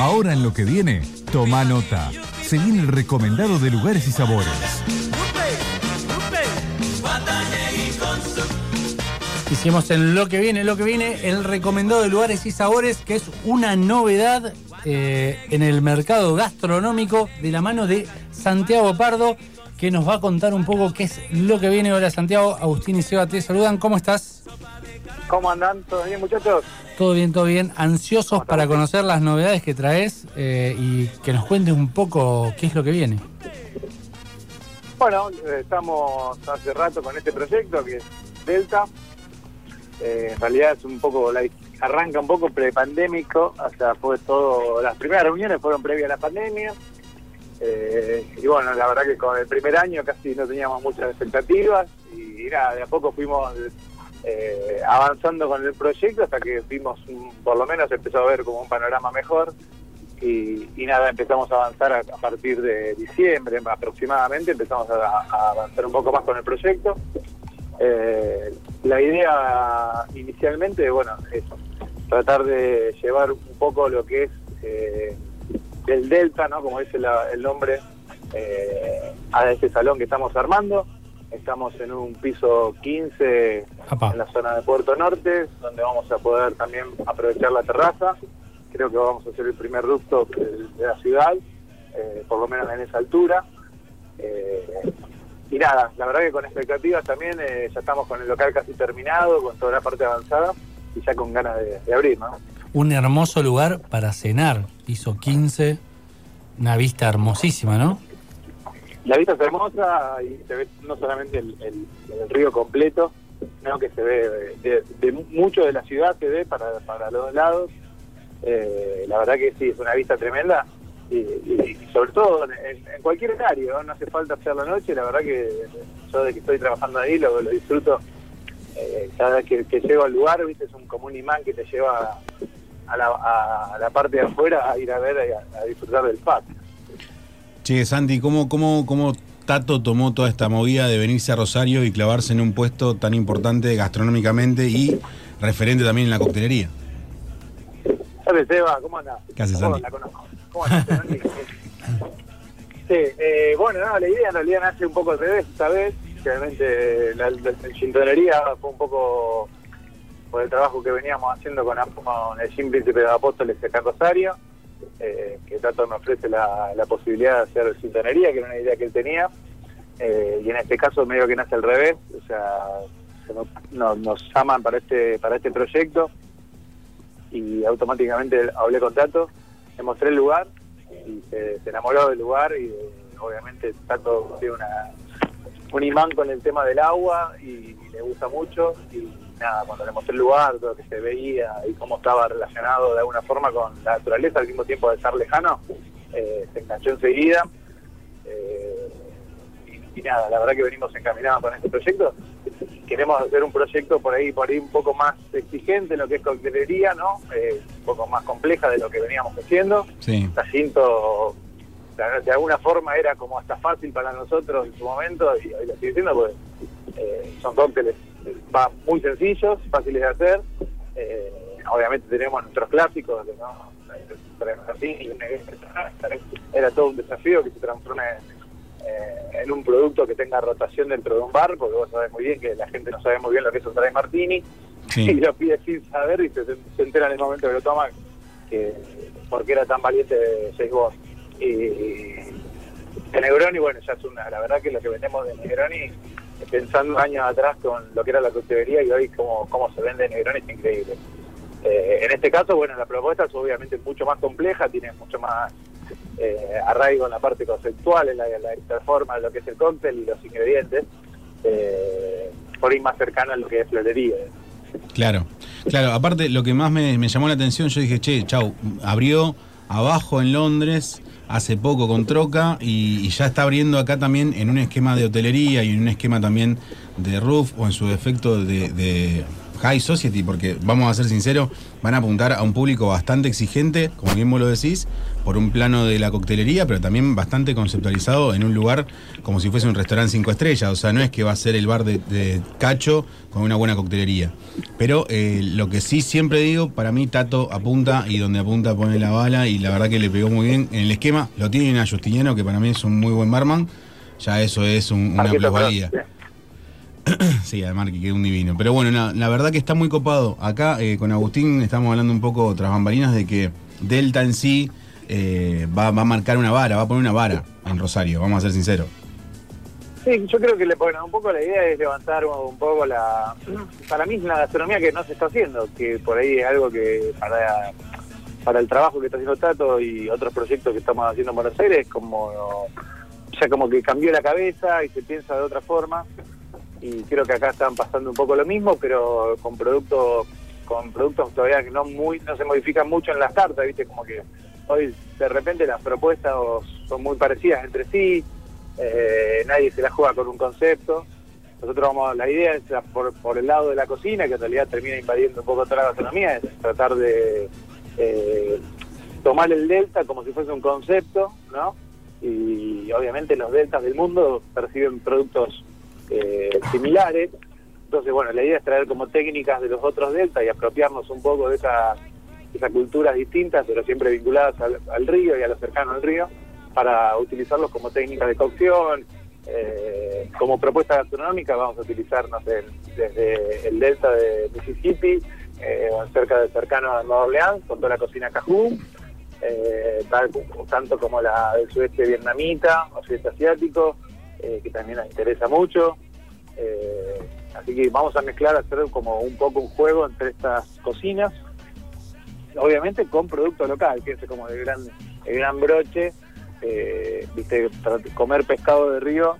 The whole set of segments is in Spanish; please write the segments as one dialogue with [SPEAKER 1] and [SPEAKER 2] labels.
[SPEAKER 1] Ahora en lo que viene, toma nota. Se el recomendado de lugares y sabores.
[SPEAKER 2] Hicimos en lo que viene, lo que viene, el recomendado de lugares y sabores, que es una novedad eh, en el mercado gastronómico de la mano de Santiago Pardo, que nos va a contar un poco qué es lo que viene. Hola Santiago, Agustín y Seba te saludan, ¿cómo estás?
[SPEAKER 3] ¿Cómo andan? ¿Todo bien muchachos?
[SPEAKER 2] Todo bien, todo bien. Ansiosos para conocer las novedades que traes eh, y que nos cuentes un poco qué es lo que viene.
[SPEAKER 3] Bueno, estamos hace rato con este proyecto que es Delta. Eh, en realidad es un poco, la, arranca un poco prepandémico, o sea, fue todo, las primeras reuniones fueron previas a la pandemia. Eh, y bueno, la verdad que con el primer año casi no teníamos muchas expectativas y, nada, de a poco fuimos eh, avanzando con el proyecto hasta que vimos, por lo menos empezó a ver como un panorama mejor y, nada, empezamos a avanzar a, partir de diciembre aproximadamente, empezamos a, avanzar un poco más con el proyecto. Eh, la idea inicialmente, bueno, es tratar de llevar un poco lo que es eh, el Delta, ¿no? Como dice el nombre, eh, a este salón que estamos armando. Estamos en un piso 15 en la zona de Puerto Norte, donde vamos a poder también aprovechar la terraza. Creo que vamos a hacer el primer ducto de la ciudad, eh, por lo menos en esa altura. Eh, y nada, la verdad que con expectativas también eh, ya estamos con el local casi terminado, con toda la parte avanzada y ya con ganas de, abrir, ¿no?
[SPEAKER 2] Un hermoso lugar para cenar, piso 15, una vista hermosísima, ¿no?
[SPEAKER 3] La vista es hermosa y se ve no solamente el, río completo, sino que se ve de, mucho de la ciudad, se ve para, los dos lados. Eh, la verdad que sí, es una vista tremenda y, sobre todo en, cualquier horario, ¿no? hace falta hacer la noche, la verdad que yo de que estoy trabajando ahí lo, disfruto eh, cada vez que, llego al lugar, viste, es un, como un imán que te lleva a la, a la parte de afuera a ir a ver, a, a disfrutar del patio.
[SPEAKER 4] Che, Santi, ¿cómo, cómo, ¿cómo Tato tomó toda esta movida de venirse a Rosario y clavarse en un puesto tan importante gastronómicamente y referente también en la coctelería?
[SPEAKER 3] ¿Sabes, Seba? ¿Cómo anda?
[SPEAKER 4] ¿Qué haces, Santi?
[SPEAKER 3] La conozco. ¿Cómo andás, sí, eh, bueno, no, la idea en realidad nace un poco al revés esta vez. Realmente la, la, fue un poco por el trabajo que veníamos haciendo con, con el Gym Príncipe de Apóstoles acá en Rosario eh, que Tato me ofrece la, posibilidad de hacer sintonería, que era una idea que él tenía, eh, y en este caso medio que nace al revés, o sea, nos, llaman para este para este proyecto y automáticamente hablé con Tato, le mostré el lugar y se, enamoró del lugar y obviamente Tato tiene una, un imán con el tema del agua y, y le gusta mucho y nada, cuando le mostré el lugar, todo lo que se veía y cómo estaba relacionado de alguna forma con la naturaleza al mismo tiempo de estar lejano, eh, se enganchó enseguida. Eh, y, nada, la verdad que venimos encaminados con este proyecto. Queremos hacer un proyecto por ahí, por ahí un poco más exigente en lo que es coctelería, ¿no? Eh, un poco más compleja de lo que veníamos haciendo.
[SPEAKER 4] Sí.
[SPEAKER 3] Jacinto, de alguna forma era como hasta fácil para nosotros en su momento y hoy lo estoy diciendo porque son cócteles va muy sencillos, fáciles de hacer. Eh, obviamente tenemos nuestros clásicos, ¿no? era todo un desafío que se transforme eh, en, un producto que tenga rotación dentro de un bar, porque vos sabés muy bien que la gente no sabe muy bien lo que es un dry martini, y lo pide sin saber y se, entera en el momento que lo toma que porque era tan valiente seis vos. Y, de Negroni, bueno, ya es una, la verdad que lo que vendemos de Negroni pensando años atrás con lo que era la coctelería y hoy cómo, cómo se vende Negroni es increíble. Eh, en este caso, bueno, la propuesta es obviamente mucho más compleja, tiene mucho más eh, arraigo en la parte conceptual, en la, la forma de lo que es el cóctel y los ingredientes, eh, por ahí más cercana a lo que es florería.
[SPEAKER 4] Claro, claro, aparte lo que más me, me llamó la atención, yo dije, che, chau, abrió abajo en Londres, hace poco con Troca y, ya está abriendo acá también en un esquema de hotelería y en un esquema también de roof o en su defecto de, high society, porque vamos a ser sinceros, van a apuntar a un público bastante exigente, como bien vos lo decís, por un plano de la coctelería, pero también bastante conceptualizado en un lugar como si fuese un restaurante cinco estrellas. O sea, no es que va a ser el bar de, de Cacho con una buena coctelería. Pero eh, lo que sí siempre digo, para mí Tato apunta y donde apunta pone la bala y la verdad que le pegó muy bien en el esquema. Lo tiene a Justiniano, que para mí es un muy buen barman. Ya eso es un- una plusvalía. Sí, además que quedó un divino. Pero bueno, la, la verdad que está muy copado. Acá eh, con Agustín estamos hablando un poco tras bambalinas de que Delta en sí eh, va, va a marcar una vara, va a poner una vara en Rosario, vamos a ser sinceros.
[SPEAKER 3] Sí, yo creo que le, bueno, un poco la idea es levantar un poco la... Para mí es una gastronomía que no se está haciendo, que por ahí es algo que para, para el trabajo que está haciendo Tato y otros proyectos que estamos haciendo en Buenos Aires, como ya como que cambió la cabeza y se piensa de otra forma. Y creo que acá están pasando un poco lo mismo, pero con productos con productos todavía que no muy no se modifican mucho en las cartas, ¿viste? Como que hoy de repente las propuestas son muy parecidas entre sí, eh, nadie se la juega con un concepto. Nosotros vamos, la idea es por, por el lado de la cocina, que en realidad termina invadiendo un poco toda la gastronomía, es tratar de eh, tomar el delta como si fuese un concepto, ¿no? Y obviamente los deltas del mundo perciben productos eh, similares. Entonces, bueno, la idea es traer como técnicas de los otros deltas y apropiarnos un poco de esas, culturas distintas, pero siempre vinculadas al, río y a lo cercano al río, para utilizarlos como técnicas de cocción. eh, como propuesta gastronómica vamos a utilizar, no sé, desde el delta de Mississippi, eh, cerca de cercano a Nueva Orleans, con toda la cocina cajún, eh, tanto como la del sudeste vietnamita o sudeste asiático, eh, que también nos interesa mucho. Eh, así que vamos a mezclar, hacer como un poco un juego entre estas cocinas, obviamente con producto local, que es como el gran, el gran broche, eh, viste, comer pescado de río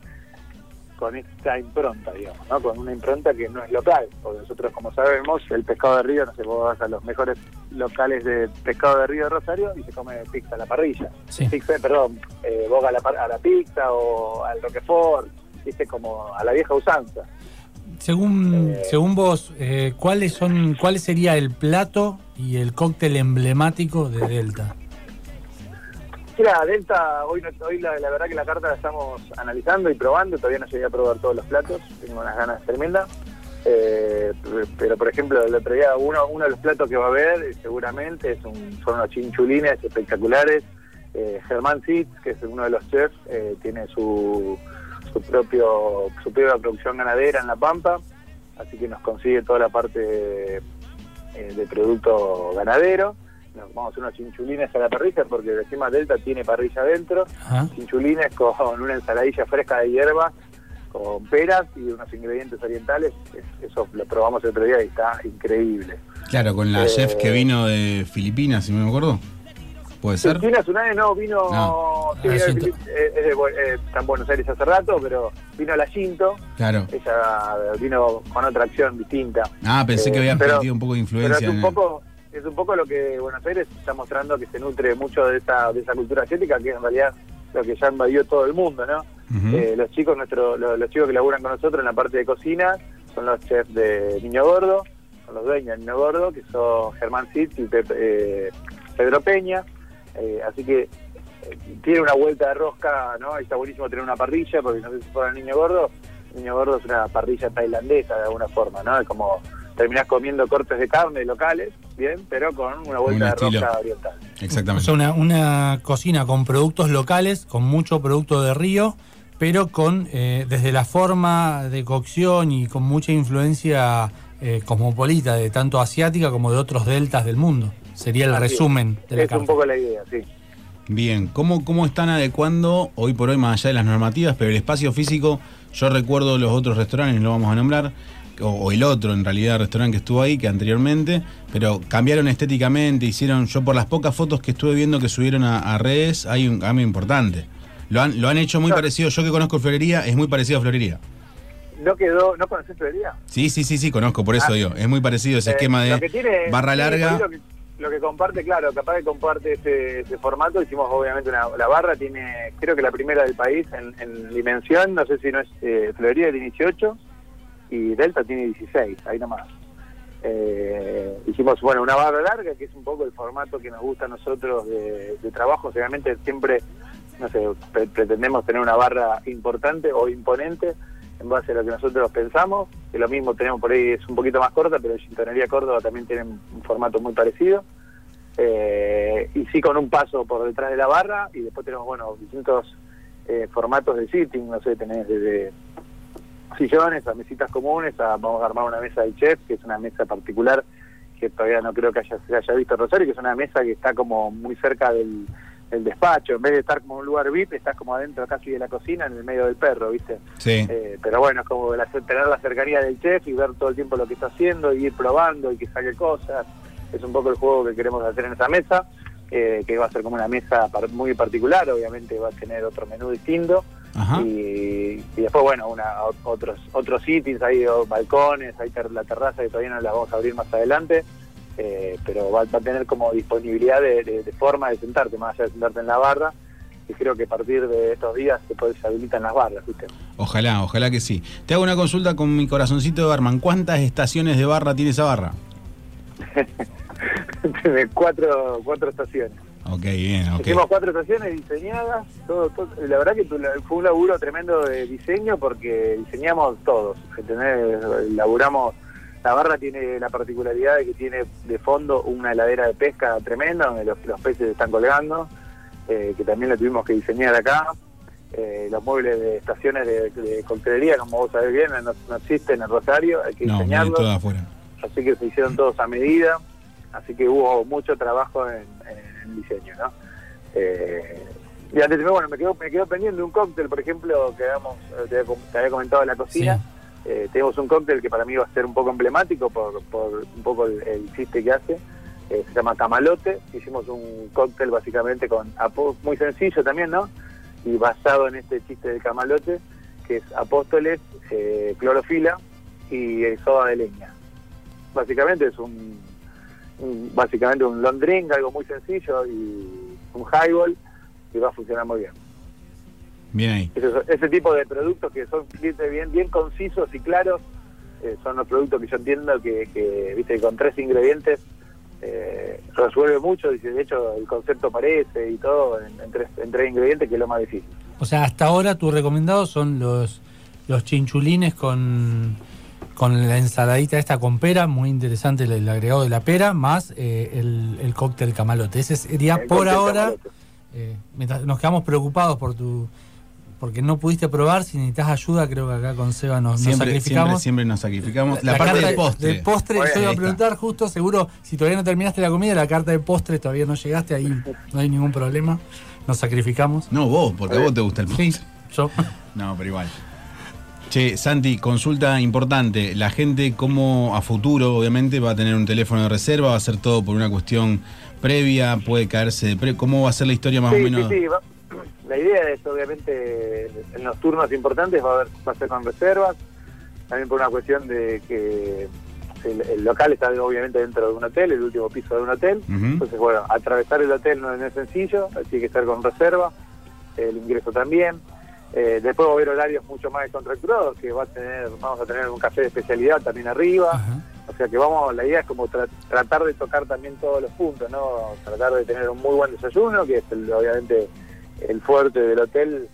[SPEAKER 3] con esta impronta, digamos, ¿no? Con una impronta que no es local, porque nosotros, como sabemos, el pescado de río, no sé, vos vas a los mejores locales de pescado de río de Rosario y se come pizza a la parrilla.
[SPEAKER 2] Sí.
[SPEAKER 3] Pizza, perdón, eh, boga a la, a la pizza o al roquefort, viste, como a la vieja usanza.
[SPEAKER 2] Según,
[SPEAKER 3] Eh.
[SPEAKER 2] según vos, eh, ¿cuáles son, ¿cuál sería el plato y el cóctel emblemático de Delta?
[SPEAKER 3] Mira, Delta, hoy, hoy la, la verdad que la carta la estamos analizando y probando, todavía no llegué a probar todos los platos, tengo unas ganas tremendas. Eh, pero por ejemplo, el otro día uno, uno de los platos que va a haber eh, seguramente es un, son unos chinchulines espectaculares. Eh, Germán Sitz, que es uno de los chefs, eh, tiene su, su propio su propia producción ganadera en La Pampa, así que nos consigue toda la parte de producto ganadero. Nos vamos a hacer unos chinchulines a la parrilla porque encima Delta tiene parrilla adentro.
[SPEAKER 2] Ajá.
[SPEAKER 3] Chinchulines con una ensaladilla fresca de hierbas, con peras y unos ingredientes orientales. Es- Eso lo probamos el otro día y está increíble.
[SPEAKER 4] Claro, con la
[SPEAKER 3] Eh.
[SPEAKER 4] chef que vino de Filipinas, si me acuerdo. ¿Puede ser?
[SPEAKER 3] Cristina Tsunade no vino,
[SPEAKER 4] No.
[SPEAKER 3] sí,
[SPEAKER 2] Ah,
[SPEAKER 3] es,
[SPEAKER 2] Shinto.
[SPEAKER 3] es de, eh, está en Buenos Aires hace rato, pero vino a la Shinto,
[SPEAKER 4] Claro.
[SPEAKER 3] ella vino con otra acción distinta.
[SPEAKER 4] Ah, pensé que
[SPEAKER 3] Eh,
[SPEAKER 4] había
[SPEAKER 3] pero-
[SPEAKER 4] perdido un poco de
[SPEAKER 3] Pero
[SPEAKER 4] influencia.
[SPEAKER 3] es un poco es un poco lo que Buenos Aires está mostrando que se nutre mucho de esa de esa cultura asiática que en realidad lo que ya invadió todo el mundo, ¿no? Eh, los chicos nuestro, lo- los, chicos que laburan con nosotros en la parte de cocina son los chefs de Niño Gordo, son los dueños de Niño Gordo, que son Germán Sitz y Pe- eh, Pedro Peña. Eh, así que eh, tiene una vuelta de rosca, ¿no? Y está buenísimo tener una parrilla, porque no sé si fuera Niño Gordo, Niño Gordo es una parrilla tailandesa de alguna forma, ¿no? Es como terminás comiendo cortes de carne locales, bien, pero con una vuelta de rosca oriental.
[SPEAKER 2] O
[SPEAKER 4] Exactamente.
[SPEAKER 2] sea, una, una cocina con productos locales, con mucho producto de río, pero con eh, desde la forma de cocción y con mucha influencia eh, cosmopolita, de tanto asiática como de otros deltas del mundo. Sería el
[SPEAKER 3] Así es.
[SPEAKER 2] resumen de la
[SPEAKER 3] Es un poco la idea, sí.
[SPEAKER 4] Bien, ¿Cómo, ¿cómo están adecuando hoy por hoy, más allá de las normativas, pero el espacio físico? Yo recuerdo los otros restaurantes, no vamos a nombrar, o, o el otro en realidad restaurante que estuvo ahí que anteriormente, pero cambiaron estéticamente, hicieron, yo por las pocas fotos que estuve viendo que subieron a, a redes, hay un cambio importante. Lo han, lo han hecho muy parecido, yo que conozco Florería, es muy parecido a Florería.
[SPEAKER 3] No quedó, ¿no conoces Florería?
[SPEAKER 4] Sí, sí, sí, sí, conozco, por eso
[SPEAKER 3] Ah.
[SPEAKER 4] digo, es muy parecido ese
[SPEAKER 3] Eh,
[SPEAKER 4] esquema de
[SPEAKER 3] tiene-
[SPEAKER 4] barra
[SPEAKER 3] tiene
[SPEAKER 4] larga.
[SPEAKER 3] Lo que, lo que comparte, claro, capaz que comparte ese, ese formato. Hicimos obviamente una, la barra, tiene, creo que la primera del país en, en dimensión. No sé si no es. Eh, Florería tiene 18 y Delta tiene 16, ahí nomás. Eh, hicimos, bueno, una barra larga, que es un poco el formato que nos gusta a nosotros de, de trabajo. Obviamente siempre, no sé, pre- pretendemos tener una barra importante o imponente en base a lo que nosotros pensamos. Que lo mismo tenemos por ahí, es un poquito más corta, pero Gintonería Córdoba también tiene un formato muy parecido. Eh, y sí con un paso por detrás de la barra y después tenemos, bueno, distintos eh, formatos de sitting, no sé, tenés desde sillones a mesitas comunes, a, vamos a armar una mesa de chef, que es una mesa particular que todavía no creo que haya, se haya visto en Rosario, que es una mesa que está como muy cerca del, del despacho, en vez de estar como en un lugar VIP, estás como adentro casi de la cocina, en el medio del perro, ¿viste?
[SPEAKER 4] Sí.
[SPEAKER 3] Eh, pero bueno, es como la- tener la cercanía del chef y ver todo el tiempo lo que está haciendo y ir probando y que saque cosas. Es un poco el juego que queremos hacer en esa mesa, eh, que va a ser como una mesa par- muy particular, obviamente va a tener otro menú distinto. Y, y después, bueno, una, otros otros sittings, hay balcones, hay ter- la terraza que todavía no la vamos a abrir más adelante, eh, pero va, va a tener como disponibilidad de, de- de forma de sentarte, más allá de sentarte en la barra, y creo que a partir de estos días se, puede, se habilitan las barras, ¿viste?
[SPEAKER 4] Ojalá, ojalá que sí. Te hago una consulta con mi corazoncito de barman. ¿Cuántas estaciones de barra tiene esa barra?
[SPEAKER 3] Cuatro, cuatro estaciones.
[SPEAKER 4] Ok, bien, ok.
[SPEAKER 3] Hicimos cuatro estaciones diseñadas, todo, todo- la verdad que fue un laburo tremendo de diseño porque diseñamos todos, ¿entendés? Laburamos, la barra tiene la particularidad de que tiene de fondo una heladera de pesca tremenda donde los, los peces están colgando, eh, que también lo tuvimos que diseñar acá. Eh, los muebles de estaciones de, de coctelería, como vos sabés bien, no, no existen en Rosario, hay que
[SPEAKER 4] No,
[SPEAKER 3] diseñarlos así que se hicieron todos a medida, así que hubo mucho trabajo en, en diseño, ¿no? Eh, y antes, bueno, me quedo, me quedo pendiente un cóctel, por ejemplo, que habíamos, eh, te, había com- te había comentado en la cocina. Eh, tenemos un cóctel que para mí va a ser un poco emblemático por, por un poco el, el chiste que hace. Eh, se llama Camalote. Hicimos un cóctel básicamente con muy sencillo también, ¿no? Y basado en este chiste del camalote, que es apóstoles, eh, clorofila y soda de leña. Básicamente es un, un- básicamente un long drink, algo muy sencillo y un highball y va a funcionar muy bien.
[SPEAKER 4] Bien ahí.
[SPEAKER 3] Ese, ese tipo de productos que son bien, bien concisos y claros eh, son los productos que yo entiendo que, que, viste, con tres ingredientes eh, resuelve mucho. Dice, de hecho, el concepto parece y todo en, en tres, en tres ingredientes, que es lo más difícil.
[SPEAKER 2] O sea, hasta ahora tus recomendados son los, los chinchulines con, con la ensaladita esta con pera, muy interesante el, el agregado de la pera, más eh, el, el cóctel camalote. Ese sería
[SPEAKER 3] El
[SPEAKER 2] por ahora, eh, mientras nos quedamos preocupados por tu porque no pudiste probar, si necesitas ayuda, creo que acá con Seba nos, nos
[SPEAKER 4] Siempre, siempre,
[SPEAKER 2] sacrificamos.
[SPEAKER 4] siempre nos sacrificamos. La, parte
[SPEAKER 2] carta
[SPEAKER 4] del postre.
[SPEAKER 2] De postre,
[SPEAKER 3] Bueno,
[SPEAKER 2] yo iba a preguntar justo, seguro, si todavía no terminaste la comida, la carta de postre todavía no llegaste, ahí no hay ningún problema. Nos sacrificamos.
[SPEAKER 4] No, vos, porque a vos te gusta el postre.
[SPEAKER 2] Sí, yo.
[SPEAKER 4] No, pero igual. Che, Santi, consulta importante. La gente, como a futuro, obviamente, va a tener un teléfono de reserva, va a ser todo por una cuestión previa, puede caerse de pre ¿Cómo va a ser la historia más
[SPEAKER 3] Sí,
[SPEAKER 4] o menos?
[SPEAKER 3] sí, sí. La idea es, obviamente, en los turnos importantes va a, haber, va a ser con reservas, también por una cuestión de que el, el local está obviamente dentro de un hotel, el último piso de un hotel, entonces, bueno, atravesar el hotel no es sencillo, tiene que estar con reserva, el ingreso también. Eh, después va a haber horarios mucho más descontracturados, que va a tener, vamos a tener un café de especialidad también arriba,
[SPEAKER 2] Ajá.
[SPEAKER 3] o sea que vamos, la idea es como tra- tratar de tocar también todos los puntos, ¿no? Tratar de tener un muy buen desayuno, que es el- obviamente el fuerte del hotel,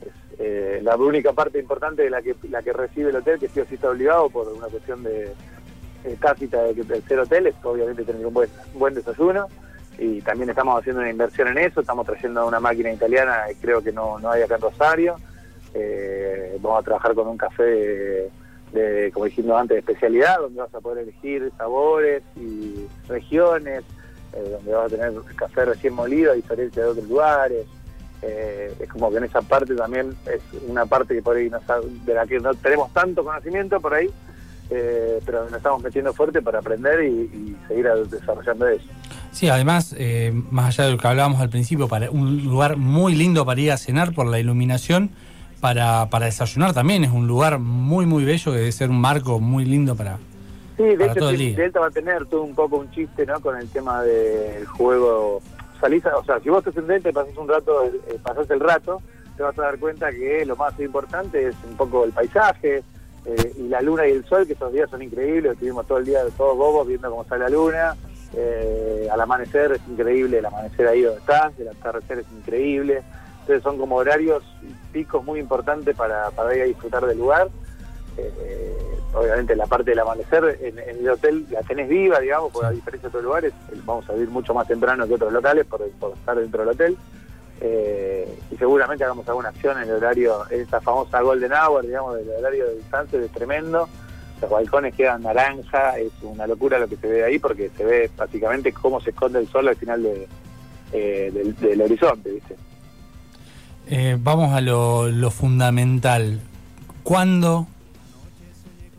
[SPEAKER 3] es eh, la única parte importante de la que la que recibe el hotel, que sí o sí está obligado por una cuestión de, tácita de que hotel, es obviamente tener un buen, un buen desayuno. Y también estamos haciendo una inversión en eso, estamos trayendo una máquina italiana que creo que no, no hay acá en Rosario. Eh, vamos a trabajar con un café de, de, como dijimos antes, de especialidad, donde vas a poder elegir sabores y regiones, eh, donde vas a tener café recién molido a diferencia de otros lugares. Eh, es como que en esa parte también es una parte que por ahí no de la que no tenemos tanto conocimiento por ahí, eh, pero nos estamos metiendo fuerte para aprender y, y seguir desarrollando eso.
[SPEAKER 2] Sí, además, eh, más allá de lo que hablábamos al principio, para un lugar muy lindo para ir a cenar por la iluminación, para, para desayunar también es un lugar muy, muy bello, que debe ser un marco muy lindo para...
[SPEAKER 3] Sí, de
[SPEAKER 2] Para
[SPEAKER 3] hecho,
[SPEAKER 2] todo el día.
[SPEAKER 3] Delta va a tener todo un poco un chiste, ¿no? Con el tema del juego. Salís, a- o sea, si vos estás en Delta y pasás un rato, eh, pasás el rato, te vas a dar cuenta que lo más importante es un poco el paisaje, eh, y la luna y el sol, que esos días son increíbles, estuvimos todo el día todos bobos viendo cómo sale la luna. Eh, al amanecer es increíble, el amanecer ahí donde estás, el atardecer es increíble. Entonces son como horarios picos muy importantes para, para ir a disfrutar del lugar. Eh, obviamente la parte del amanecer en, el hotel la tenés viva, digamos, porque a diferencia de otros lugares, vamos a vivir mucho más temprano que otros locales por, por estar dentro del hotel. Eh, y seguramente hagamos alguna acción en el horario, esa famosa Golden Hour, digamos, del horario de distancia, es tremendo. Los balcones quedan naranja, es una locura lo que se ve ahí porque se ve básicamente cómo se esconde el sol al final de, eh, del, horizonte, ¿viste?
[SPEAKER 2] Eh, vamos a lo, fundamental. ¿Cuándo?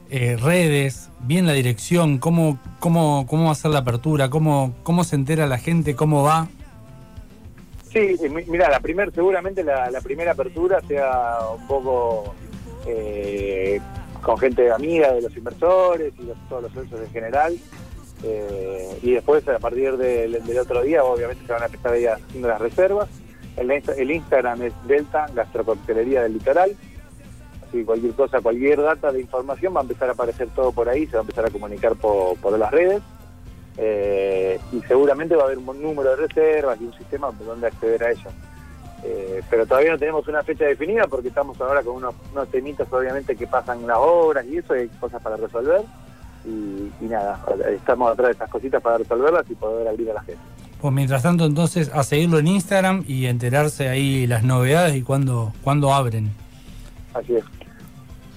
[SPEAKER 2] redes, bien la dirección, cómo, cómo, cómo va a ser la apertura, cómo, cómo se entera la gente, cómo va.
[SPEAKER 3] Sí, mira, la primer, seguramente la, primera apertura sea un poco eh, con gente amiga de los inversores y todos los socios en general. Eh, y después, a partir del, otro día, obviamente se van a empezar a haciendo las reservas. El, Instagram es Delta Gastrococtelería del Litoral. Así cualquier cosa, cualquier data de información va a empezar a aparecer todo por ahí, se va a empezar a comunicar por, por las redes. Eh, y seguramente va a haber un número de reservas y un sistema donde acceder a ellas. Eh, pero todavía no tenemos una fecha definida porque estamos ahora con unos, temitas obviamente que pasan las horas y eso, hay cosas para resolver y, nada, estamos atrás de esas cositas para resolverlas y poder abrir a la gente.
[SPEAKER 2] Pues mientras tanto entonces a seguirlo en Instagram y enterarse ahí las novedades y cuándo, cuándo abren.
[SPEAKER 3] Así es.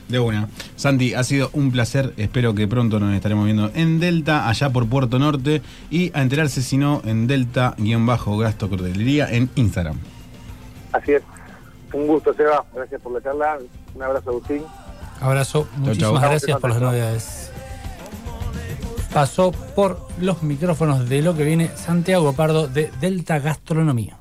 [SPEAKER 4] De una. Santi, ha sido un placer. Espero que pronto nos estaremos viendo en Delta, allá por Puerto Norte. Y a enterarse, si no, en Delta-Gasto Cordelería en Instagram.
[SPEAKER 3] Así es. Un gusto, Seba. Gracias por la charla. Un abrazo, Agustín.
[SPEAKER 2] Abrazo. Muchísimas gracias por las novedades. Pasó por los micrófonos de lo que viene Santiago Pardo de Delta Gastronomía.